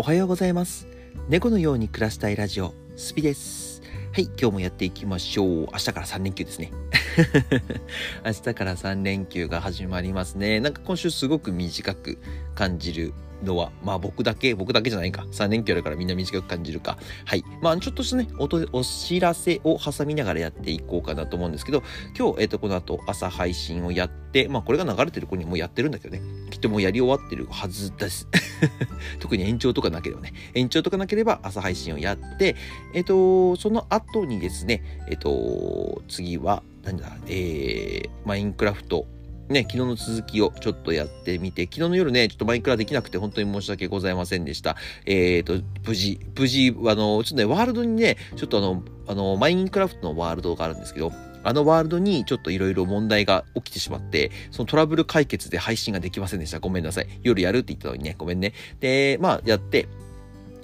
おはようございます。猫のように暮らしたいラジオスピです。はい今日もやっていきましょう。明日から3連休ですね。明日から3連休が始まりますね。なんか今週すごく短く感じるのは、まあ僕だけ、僕だけじゃないか。3連休あるからみんな短く感じるか。はい。まあちょっとしたね、おとお知らせを挟みながらやっていこうかなと思うんですけど、今日、えっ、ー、と、この後朝配信をやって、まあこれが流れてる子にもうやってるんだけどね、きっともうやり終わってるはずです。特に延長とかなければね、延長とかなければ朝配信をやって、えっ、ー、と、その後にですね、えっ、ー、と、次は、なんだ、えー、マインクラフトね、昨日の続きをちょっとやってみて、昨日の夜ね、ちょっとマイクラできなくて本当に申し訳ございませんでした。えっ、ー、と、無事、無事、あの、ちょっとね、ワールドにね、ちょっとあの、あの、マインクラフトのワールドがあるんですけど、あのワールドにちょっといろいろ問題が起きてしまって、そのトラブル解決で配信ができませんでした。ごめんなさい。夜やるって言ったのにね、ごめんね。で、まあ、やって、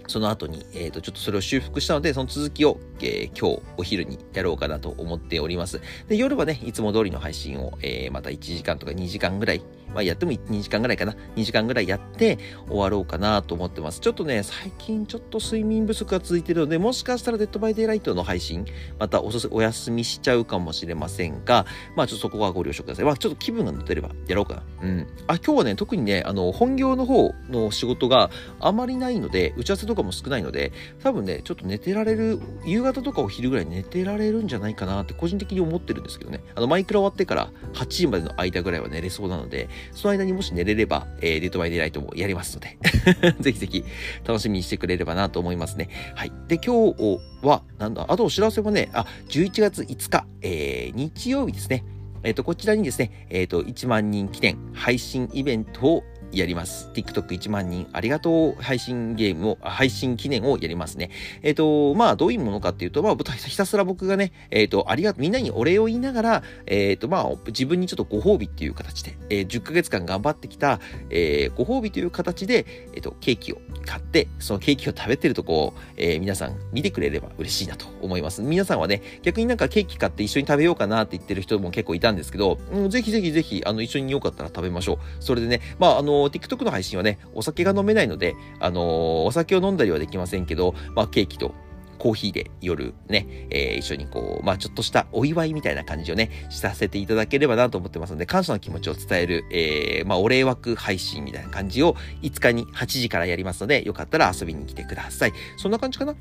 その後に、えっ、ー、と、ちょっとそれを修復したので、その続きを、えー、今日お昼にやろうかなと思っております。で、夜はね、いつも通りの配信を、えー、また1時間とか2時間ぐらいまあ、やっても2時間ぐらいかな。2時間ぐらいやって終わろうかなと思ってます。ちょっとね、最近ちょっと睡眠不足が続いてるので、もしかしたらデッドバイデイライトの配信、またおすお休みしちゃうかもしれませんが、まあちょっとそこはご了承ください。まあちょっと気分が乗ってればやろうかな。うん。あ、今日はね、特にね、あの、本業の方の仕事があまりないので、打ち合わせとかも少ないので、多分ね、ちょっと寝てられる、夕方とかお昼ぐらい寝てられるんじゃないかなって個人的に思ってるんですけどね。あの、マイクラ終わってから8時までの間ぐらいは寝れそうなので、その間にもし寝れれば、えー、デッドバイデイライトもやりますので ぜひぜひ楽しみにしてくれればなと思いますね。はい。で、今日は、なんだ、あとお知らせもね、あ、11月5日、えー、日曜日ですね。えっ、ー、と、こちらにですね、えっ、ー、と、1万人記念配信イベントをやります。TikTok1 万人ありがとう配信ゲームを、配信記念をやりますね。えっ、ー、と、まあ、どういうものかっていうと、まあ、ひたすら僕がね、えっ、ー、と、ありがとう、みんなにお礼を言いながら、えっ、ー、と、まあ、自分にちょっとご褒美っていう形で、えー、10ヶ月間頑張ってきた、えー、ご褒美という形で、えっ、と、ケーキを買って、そのケーキを食べてるとこを、え、皆さん見てくれれば嬉しいなと思います。皆さんはね、逆になんかケーキ買って一緒に食べようかなって言ってる人も結構いたんですけど、うん、ぜひぜひぜひ、あの、一緒によかったら食べましょう。それでね、まあ、あの、TikTok の配信はね、お酒が飲めないので、あのー、お酒を飲んだりはできませんけど、まあ、ケーキとコーヒーで夜ね、えー、一緒にこう、まあちょっとしたお祝いみたいな感じをね、させていただければなと思ってますので、感謝の気持ちを伝える、えー、まあお礼枠配信みたいな感じを5日に8時からやりますので、よかったら遊びに来てください。そんな感じかな？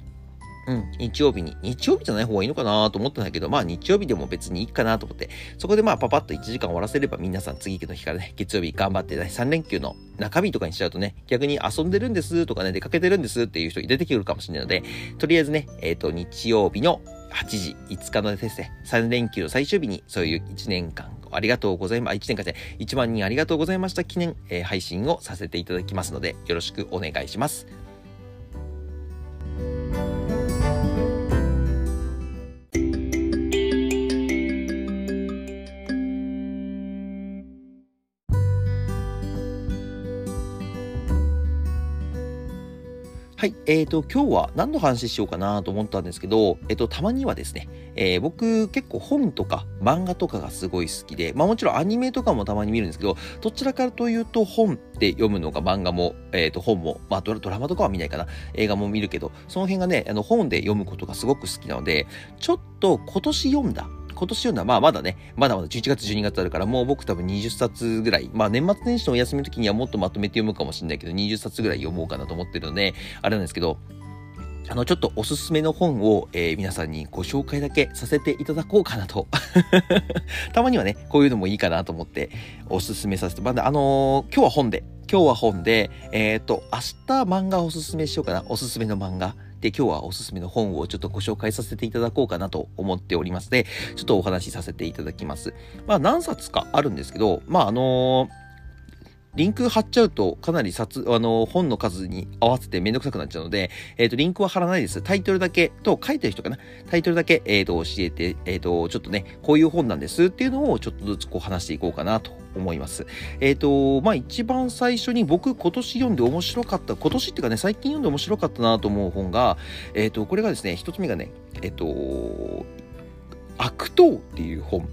うん、日曜日に、日曜日じゃない方がいいのかなと思ったんだけど、まあ日曜日でも別にいいかなと思って、そこでまあパパッと1時間終わらせれば皆さん次の日からね、月曜日頑張って、ね、3連休の中日とかにしちゃうとね、逆に遊んでるんですとかね、出かけてるんですっていう人出てくるかもしれないので、とりあえずね、えっ、ー、と、日曜日の8時、5日のですね、3連休の最終日に、そういう1年間ありがとうございます。1年間で1万人ありがとうございました記念、えー、配信をさせていただきますので、よろしくお願いします。はい。えっ、ー、と、今日は何の話しようかなと思ったんですけど、えっ、ー、と、たまにはですね、えー、僕結構本とか漫画とかがすごい好きで、まあもちろんアニメとかもたまに見るんですけど、どちらかというと本って読むのが漫画も、えっ、と、本も、まあドラマとかは見ないかな。映画も見るけど、その辺がね、あの本で読むことがすごく好きなので、ちょっと今年読んだ今年読んだ、まあまだね、まだまだ11月、12月あるから、もう僕多分20冊ぐらい、まあ年末年始のお休みの時にはもっとまとめて読むかもしれないけど、20冊ぐらい読もうかなと思ってるので、あれなんですけど、あの、ちょっとおすすめの本を、えー、皆さんにご紹介だけさせていただこうかなと。たまにはね、こういうのもいいかなと思って、おすすめさせて、まあ、あのー、今日は本で、今日は本で、えっ、ー、と、明日漫画おすすめしようかな。おすすめの漫画。で、今日はおすすめの本をちょっとご紹介させていただこうかなと思っておりますので、ちょっとお話しさせていただきます。まあ何冊かあるんですけど、まああのーリンク貼っちゃうとかなり冊、あの、本の数に合わせてめんどくさくなっちゃうので、えっ、ー、と、リンクは貼らないです。タイトルだけと、書いてる人かなタイトルだけ、えっ、ー、と、教えて、えっ、ー、と、ちょっとね、こういう本なんですっていうのをちょっとずつこう話していこうかなと思います。えっ、と、まあ、一番最初に僕今年読んで面白かった、今年っていうかね、最近読んで面白かったなと思う本が、えっ、と、これがですね、一つ目がね、えっ、と、悪党っていう本。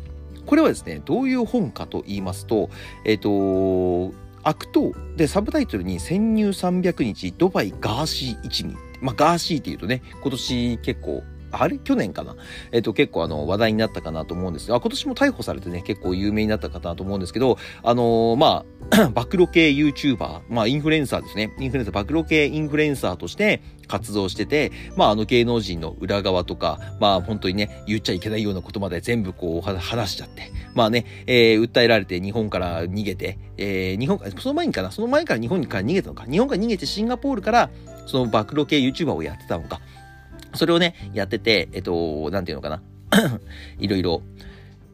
これはですね、どういう本かと言いますと、えっ、と、悪党でサブタイトルに潜入300日ドバイガーシー一味。まあガーシーっていうとね、今年結構あれ？去年かな？えっ、と、結構あの、話題になったかなと思うんですが、今年も逮捕されてね、結構有名になった方だと思うんですけど、あのー、まあ、暴露系 YouTuber、まあ、インフルエンサーですね。インフルエンサー、暴露系インフルエンサーとして活動してて、まあ、あの芸能人の裏側とか、まあ、本当にね、言っちゃいけないようなことまで全部こう、話しちゃって、まあね、えー、訴えられて日本から逃げて、えー、日本、その前にかな、その前から日本から逃げたのか、日本から逃げてシンガポールから、その暴露系 YouTuber をやってたのか、それをね、やってて、えっと、なんていうのかな。いろいろ、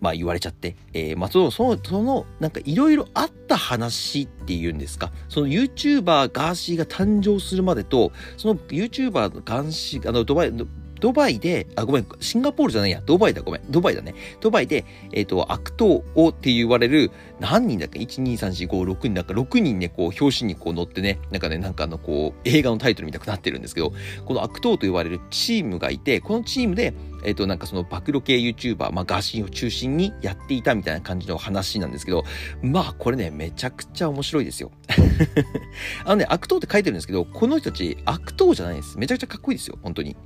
まあ言われちゃって、えー、まあその、その、その、なんかいろいろあった話っていうんですか、その YouTuber ガーシーが誕生するまでと、その YouTuber のガーシー、あの、ドバイ、ドバイで、あ、ごめん、シンガポールじゃないや、ドバイだ、ごめん、ドバイだね。ドバイで、えっ、ー、と、悪党をって言われる、何人だっけ ?1、2、3、4、5、6人だか、6人ね、こう、表紙にこう乗ってね、なんかね、なんかあの、こう、映画のタイトルみたくなってるんですけど、この悪党と言われるチームがいて、このチームで、えっ、ー、と、なんかその暴露系 YouTuber、まあ、ガーシーを中心にやっていたみたいな感じの話なんですけど、まあ、これね、めちゃくちゃ面白いですよ。あのね、悪党って書いてるんですけど、この人たち、悪党じゃないです。めちゃくちゃかっこいいですよ、本当に。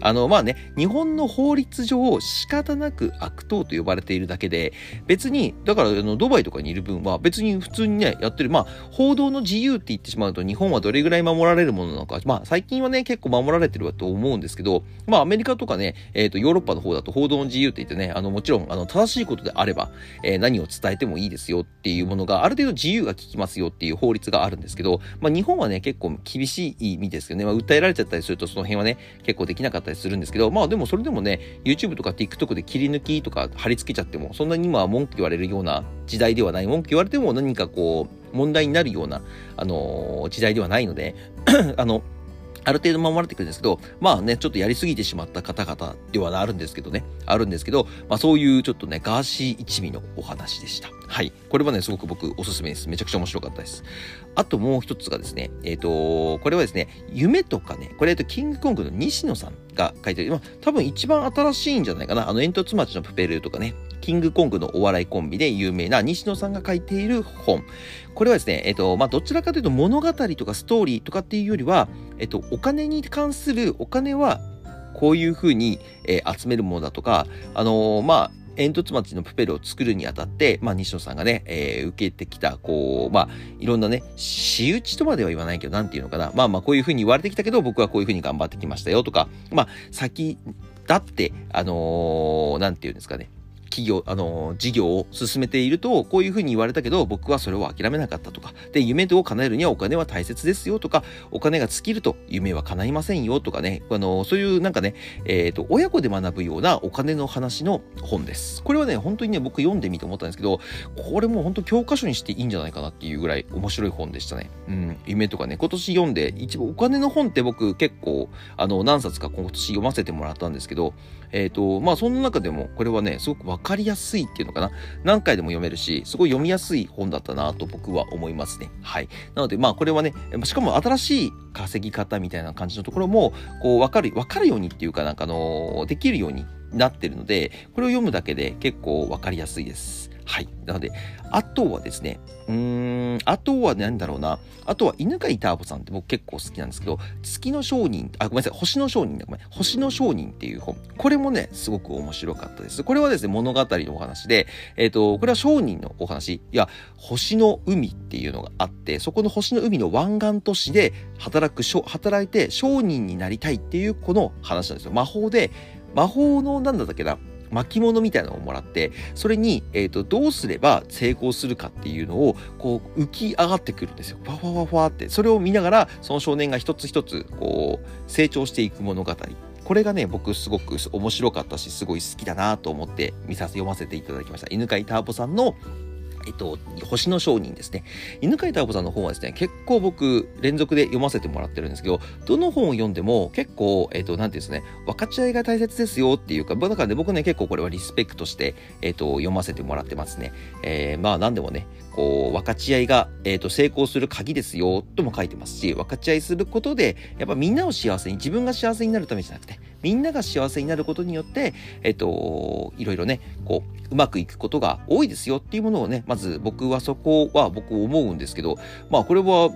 あの、まあね、日本の法律上仕方なく悪党と呼ばれているだけで、別に、だからあのドバイとかにいる分は別に普通にね、やってる、まあ、報道の自由って言ってしまうと日本はどれぐらい守られるものなのか、まあ、最近はね、結構守られてるわと思うんですけど、まあ、アメリカとかね、えっ、ー、と、ヨーロッパの方だと報道の自由って言ってね、あの、もちろん、あの、正しいことであれば、えー、何を伝えてもいいですよっていうものが、ある程度自由が効きますよっていう法律があるんですけど、まあ、日本はね、結構厳しい意味ですけどね、まあ、訴えられちゃったりするとその辺はね、結構できなかったったりするんですけど、まあ、でもそれでもね、YouTube とか TikTok で切り抜きとか貼り付けちゃっても、そんなに今文句言われるような時代ではない。文句言われても何かこう、問題になるような、あのー、時代ではないので あの、ある程度守られてくるんですけど、まあね、ちょっとやりすぎてしまった方々ではあるんですけどね、あるんですけど、まあそういうちょっとね、ガーシー一味のお話でした。はい。これはね、すごく僕おすすめです。めちゃくちゃ面白かったです。あともう一つがですね、えっ、ー、と、これはですね、夢とかね、これ、えっと、キングコングの西野さんが書いてる、まあ、多分一番新しいんじゃないかな。あの、煙突町のプペルとかね、キングコングのお笑いコンビで有名な西野さんが書いている本。これはですね、えっと、まあ、どちらかというと物語とかストーリーとかっていうよりは、えっと、お金に関するお金はこういうふうに、えー、集めるものだとか、あのー、まあ、煙突町のプペルを作るにあたって、まあ、西野さんがね、えー、受けてきた、こう、まあ、いろんなね、仕打ちとまでは言わないけど、なんていうのかな。まあまあ、こういうふうに言われてきたけど、僕はこういうふうに頑張ってきましたよとか、まあ、先だって、あのー、なんていうんですかね。企業、あの、事業を進めていると、こういうふうに言われたけど、僕はそれを諦めなかったとか、で、夢を叶えるにはお金は大切ですよとか、お金が尽きると夢は叶いませんよとかね、あの、そういうなんかね、えっ、ー、と、親子で学ぶようなお金の話の本です。これはね、本当にね、僕読んでみて思ったんですけど、これも本当教科書にしていいんじゃないかなっていうぐらい面白い本でしたね。うん、夢とかね、今年読んで、一番お金の本って僕結構、あの、何冊か今年読ませてもらったんですけど、えっ、ー、と、まあ、その中でも、これはね、すごくわかりやすいっていうのかな。何回でも読めるし、すごい読みやすい本だったなと僕は思いますね。はい。なので、まあ、これはね、しかも新しい稼ぎ方みたいな感じのところも、こう、わかる、わかるようにっていうかなんかあの、できるようになってるので、これを読むだけで結構わかりやすいです。はい。なので、あとはですね、うーん、あとは何だろうな。あとは犬飼ターボさんって僕結構好きなんですけど、月の商人、あ、ごめんなさい、星の商人だ、ごめん。星の商人っていう本。これもね、すごく面白かったです。これはですね、物語のお話で、えっ、ー、と、これは商人のお話。いや、星の海っていうのがあって、そこの星の海の湾岸都市で働く、働いて商人になりたいっていうこの話なんですよ。魔法で、魔法の、なんだったっけな、巻物みたいなのをもらって、それに、えっ、ー、と、どうすれば成功するかっていうのを、こう、浮き上がってくるんですよ。ファファファファって。それを見ながら、その少年が一つ一つ、こう、成長していく物語。これがね、僕すごく面白かったし、すごい好きだなと思って見させ、読ませていただきました。犬飼ターボさんのえっと、星の商人ですね。犬飼太郎さんの本はですね、結構僕、連続で読ませてもらってるんですけど、どの本を読んでも結構、えっと、なんていうんですね、分かち合いが大切ですよっていうか、だからね、僕ね、結構これはリスペクトして、えっと、読ませてもらってますね。えー、まあ、なんでもね、こう、分かち合いが、えっと、成功する鍵ですよ、とも書いてますし、分かち合いすることで、やっぱみんなを幸せに、自分が幸せになるためじゃなくて、みんなが幸せになることによって、えっと、いろいろね、こう、うまくいくことが多いですよっていうものをね、まず僕はそこは僕思うんですけど、まあこれは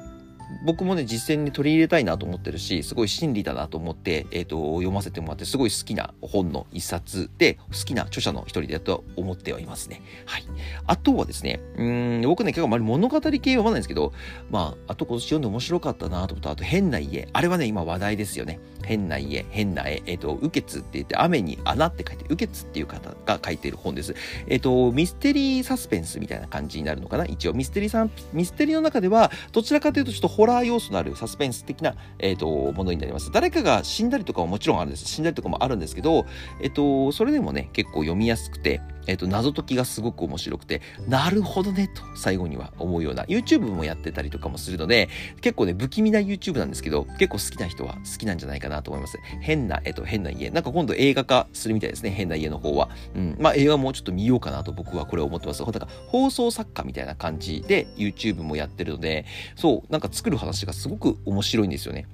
僕もね、実践に取り入れたいなと思ってるし、すごい真理だなと思って、えっ、ー、と、読ませてもらって、すごい好きな本の一冊で、好きな著者の一人だと思ってはいますね。はい。あとはですね、うん、僕ね、結構あまり物語系読まないんですけど、まあ、あと今年読んで面白かったなと思ったあと、変な家。あれはね、今話題ですよね。変な家、変な絵。えっ、ー、と、雨穴って言って、雨に穴って書いて、雨穴っていう方が書いている本です。えっ、ー、と、ミステリーサスペンスみたいな感じになるのかな？一応、ミステリーさん、ミステリーの中では、どちらかというとちょっとホラー要素のあるサスペンス的な、え、ー、と、ものになります。誰かが死んだりとかももちろんあるんです。死んだりとかもあるんですけど、えっ、と、それでもね、結構読みやすくて、えっ、と、謎解きがすごく面白くて、なるほどね、と最後には思うような、YouTube もやってたりとかもするので、結構ね、不気味な YouTube なんですけど、結構好きな人は好きなんじゃないかなと思います。変な、えっ、と、変な家。なんか今度映画化するみたいですね、変な家の方は。うん。まあ映画もちょっと見ようかなと僕はこれ思ってます。だから放送作家みたいな感じで YouTube もやってるので、そう、なんか作る話がすごく面白いんですよね。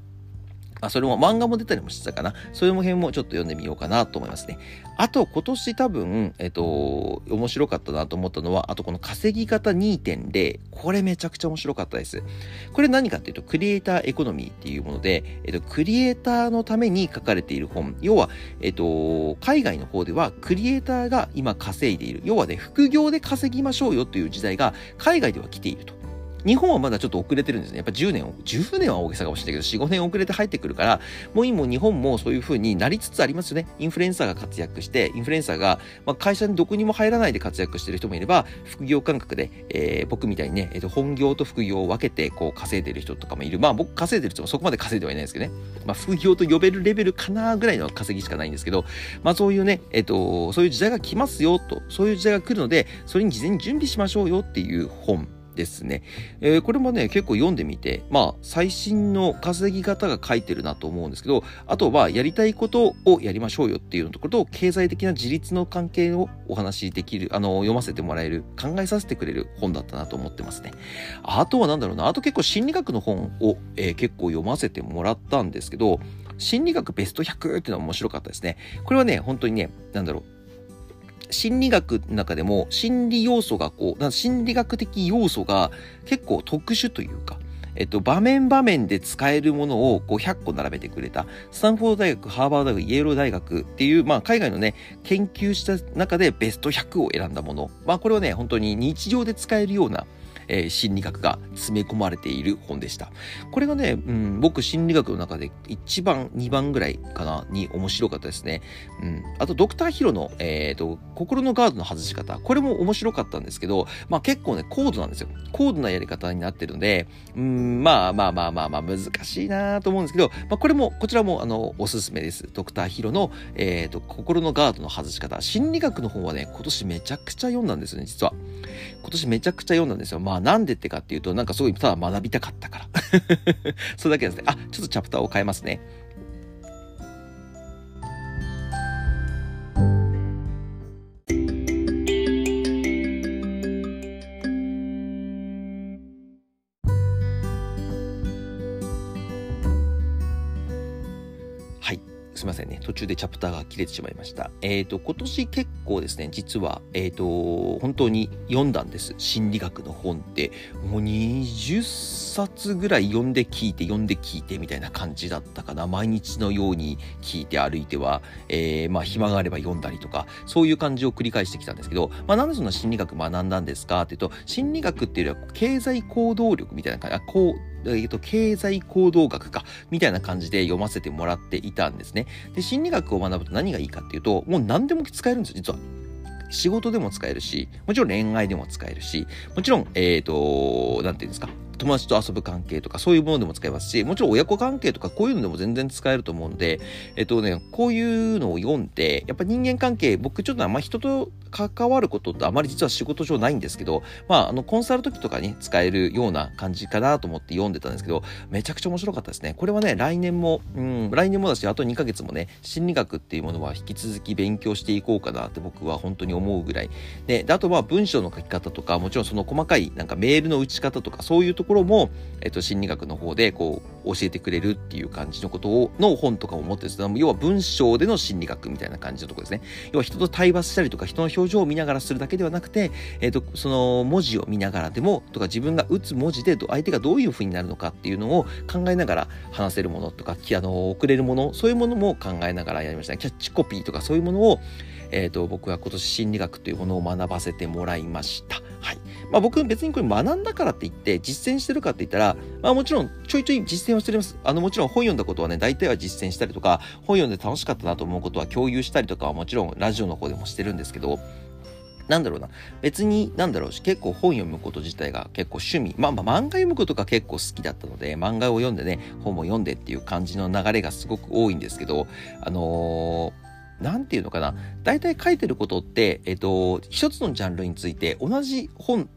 あ、それも漫画も出たりもしてたかな。それも辺もちょっと読んでみようかなと思いますね。あと、今年多分、えっと、面白かったなと思ったのは、あとこの稼ぎ方2.0。これめちゃくちゃ面白かったです。これ何かっていうと、クリエイターエコノミーっていうもので、えっと、クリエイターのために書かれている本。要は、えっと、海外の方では、クリエイターが今稼いでいる。要はね、副業で稼ぎましょうよという時代が、海外では来ていると。日本はまだちょっと遅れてるんですね。やっぱ10年、10年は大げさかもしれないけど、4、5年遅れて入ってくるから、もう今日本もそういう風になりつつありますよね。インフルエンサーが活躍して、インフルエンサーが、まあ、会社にどこにも入らないで活躍してる人もいれば、副業感覚で、えー、僕みたいにね、えー、と本業と副業を分けて、こう、稼いでる人とかもいる。まあ、僕稼いでる人もそこまで稼いではいないですけどね。まあ、副業と呼べるレベルかなぐらいの稼ぎしかないんですけど、まあ、そういうね、えっ、ー、と、そういう時代が来ますよと、そういう時代が来るので、それに事前に準備しましょうよっていう本ですね。えー、これもね、結構読んでみて、まあ、最新の稼ぎ方が書いてるなと思うんですけど、あとは、やりたいことをやりましょうよっていうところと、経済的な自立の関係をお話しできる、あの、読ませてもらえる、考えさせてくれる本だったなと思ってますね。あとはなんだろうな、あと結構心理学の本を、えー、結構読ませてもらったんですけど、心理学ベスト100っていうのは面白かったですね。これはね、本当にね、なんだろう、心理学の中でも心理要素がこう、心理学的要素が結構特殊というか、えっと、場面場面で使えるものをこう100個並べてくれた、スタンフォード大学、ハーバード大学、イエロー大学っていう、まあ、海外のね、研究した中でベスト100を選んだもの。まあ、これはね、本当に日常で使えるような、えー、心理学が詰め込まれている本でした。これがね、うん、僕心理学の中で1番、2番ぐらいかな、に面白かったですね。うん。あと、ドクターヒロの、えっ、ー、と、心のガードの外し方。これも面白かったんですけど、まあ結構ね、高度なんですよ。高度なやり方になってるので、うん、まあまあまあまあまあ難しいなと思うんですけど、まあこれも、こちらもあの、おすすめです。ドクターヒロの、えっ、ー、と、心のガードの外し方。心理学の本はね、今年めちゃくちゃ読んだんですよね、実は。今年めちゃくちゃ読んだんですよ。まあなんでってかっていうと、なんかすごいただ学びたかったから。それだけですね。あ、ちょっとチャプターを変えますね。でチャプターが切れてしまいました。えっ、ー、と、今年結構ですね、実は、えっ、ー、と、本当に読んだんです。心理学の本って。もう20冊ぐらい読んで聞いて、読んで聞いてみたいな感じだったかな。毎日のように聞いて歩いては、えー、まあ、暇があれば読んだりとか、そういう感じを繰り返してきたんですけど、まあ、なんでそんな心理学学んだんですかっていうと、心理学っていうよりは経済行動力みたいな感じ、あ、こう、えっ、と、経済行動学か、みたいな感じで読ませてもらっていたんですね。で、心理学を学ぶと何がいいかっていうと、もう何でも使えるんですよ、実は。仕事でも使えるし、もちろん恋愛でも使えるし、もちろん、えっ、ー、と、なんていうんですか、友達と遊ぶ関係とかそういうものでも使えますし、もちろん親子関係とかこういうのでも全然使えると思うんで、えっとね、こういうのを読んで、やっぱ人間関係、僕ちょっとあんま人と関わることってあまり実は仕事上ないんですけど、まあ、あの、コンサル時とかに使えるような感じかなと思って読んでたんですけど、めちゃくちゃ面白かったですね。これはね、来年も、うん、来年もだし、あと2ヶ月もね、心理学っていうものは引き続き勉強していこうかなって僕は本当に思うぐらい。で、であとは文章の書き方とか、もちろんその細かいなんかメールの打ち方とか、そういうとところも、えっと、心理学の方でこう教えてくれるっていう感じのことをの本とかも持ってるんです要は文章での心理学みたいな感じのところですね。要は人と対話したりとか人の表情を見ながらするだけではなくて、えっと、その文字を見ながらでもとか自分が打つ文字で相手がどういうふうになるのかっていうのを考えながら話せるものとかあの送れるものそういうものも考えながらやりましたね。キャッチコピーとかそういうものをえーと、僕は今年心理学というものを学ばせてもらいました。はいまあ、僕別にこれ学んだからって言って実践してるかって言ったら、まあ、もちろんちょいちょい実践はしております。あのもちろん本読んだことはね大体は実践したりとか本読んで楽しかったなと思うことは共有したりとかはもちろんラジオの方でもしてるんですけどなんだろうな。別に、なんだろうし、結構本読むこと自体が結構趣味。まあまあ漫画読むことが結構好きだったので、漫画を読んでね、本も読んでっていう感じの流れがすごく多いんですけど、あのーなんていうのかな。大体書いてることって、えっと、一つのジャンルについて同じ本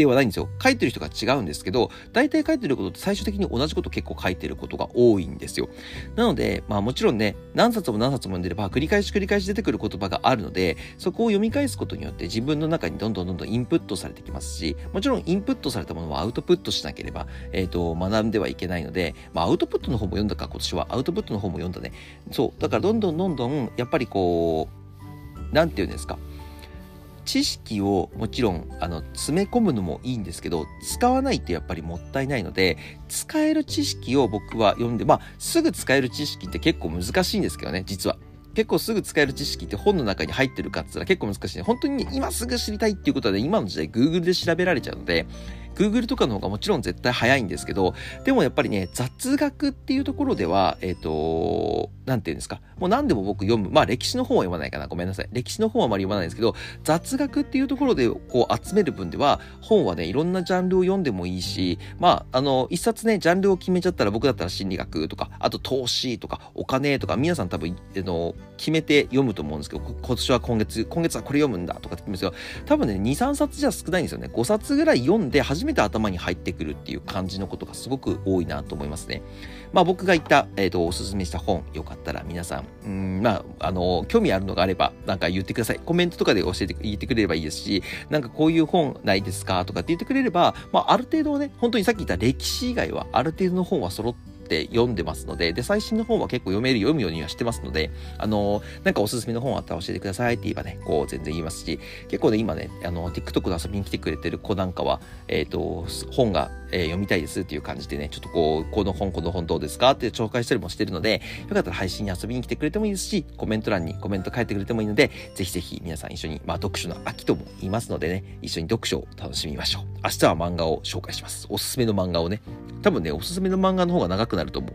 ではないんですよ。書いてる人が違うんですけど、大体書いてることって最終的に同じこと結構書いてることが多いんですよ。なので、まあもちろんね、何冊も何冊も読んでれば繰り返し繰り返し出てくる言葉があるので、そこを読み返すことによって自分の中にどんどんどんどんインプットされてきますし、もちろんインプットされたものはアウトプットしなければ、えっ、ー、と、学んではいけないので、まあアウトプットの方も読んだか、今年はアウトプットの方も読んだね。そう。だからどんどんどんどん、やっぱりこう、なんて言うんですか。知識をもちろんあの詰め込むのもいいんですけど使わないってやっぱりもったいないので使える知識を僕は読んでまあすぐ使える知識って結構難しいんですけどね実は。結構すぐ使える知識って本の中に入ってるかっつったら結構難しい、ね。本当に、ね、今すぐ知りたいっていうことはね、今の時代 Google で調べられちゃうので、Google とかの方がもちろん絶対早いんですけど、でもやっぱりね、雑学っていうところでは、えっ、ー、と、なんていうんですか、もう何でも僕読む、まあ歴史の本は読まないかな、ごめんなさい。歴史の本はあまり読まないんですけど、雑学っていうところでこう集める分では、本はね、いろんなジャンルを読んでもいいし、まあ、あの、一冊ね、ジャンルを決めちゃったら僕だったら心理学とか、あと投資とか、お金とか、皆さん多分、あの、決めて読むと思うんですけど、今年は今月、今月はこれ読むんだとかって言うんですけど、多分ね、2、3冊じゃ少ないんですよね。5冊ぐらい読んで初めて頭に入ってくるっていう感じのことがすごく多いなと思いますね。まあ僕が言った、えっ、ー、と、おすすめした本、よかったら皆さん、うん、まあ、あの、興味あるのがあれば、なんか言ってください。コメントとかで教えて、言ってくれればいいですし、なんかこういう本ないですか？とかって言ってくれれば、まあある程度ね、本当にさっき言った歴史以外は、ある程度の本は揃ってって読んでますので、で、最新の本は結構読める、読むようにはしてますので、あの、なんかおすすめの本あったら教えてくださいって言えばね、こう全然言いますし、結構ね、今ね、あの、TikTok の遊びに来てくれてる子なんかは、えっ、ー、と、本が、えー、読みたいですっていう感じでね、ちょっとこう、この本、この本どうですかって紹介したりもしてるので、よかったら配信に遊びに来てくれてもいいですし、コメント欄にコメント書いてくれてもいいので、ぜひぜひ皆さん一緒に、まあ読書の秋とも言いますのでね、一緒に読書を楽しみましょう。明日は漫画を紹介します。おすすめの漫画をね。多分ね、おすすめの漫画の方が長くなると思う。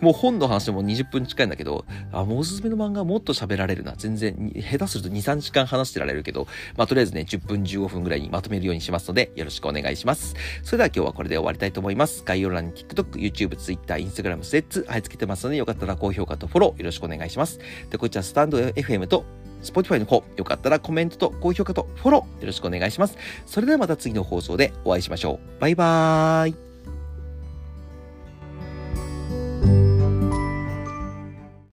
もう本の話も20分近いんだけど、あ、もうおすすめの漫画もっと喋られるな。全然、下手すると2、3時間話してられるけど、まあ、とりあえずね、10分15分ぐらいにまとめるようにしますので、よろしくお願いします。それでは今日はこれで終わりたいと思います。概要欄に TikTok、YouTube、Twitter、Instagram、スレッツ貼り付けてますので、よかったら高評価とフォローよろしくお願いします。で、こちらスタンド FM と Spotify の方、よかったらコメントと高評価とフォローよろしくお願いします。それではまた次の放送でお会いしましょう。バイバーイ。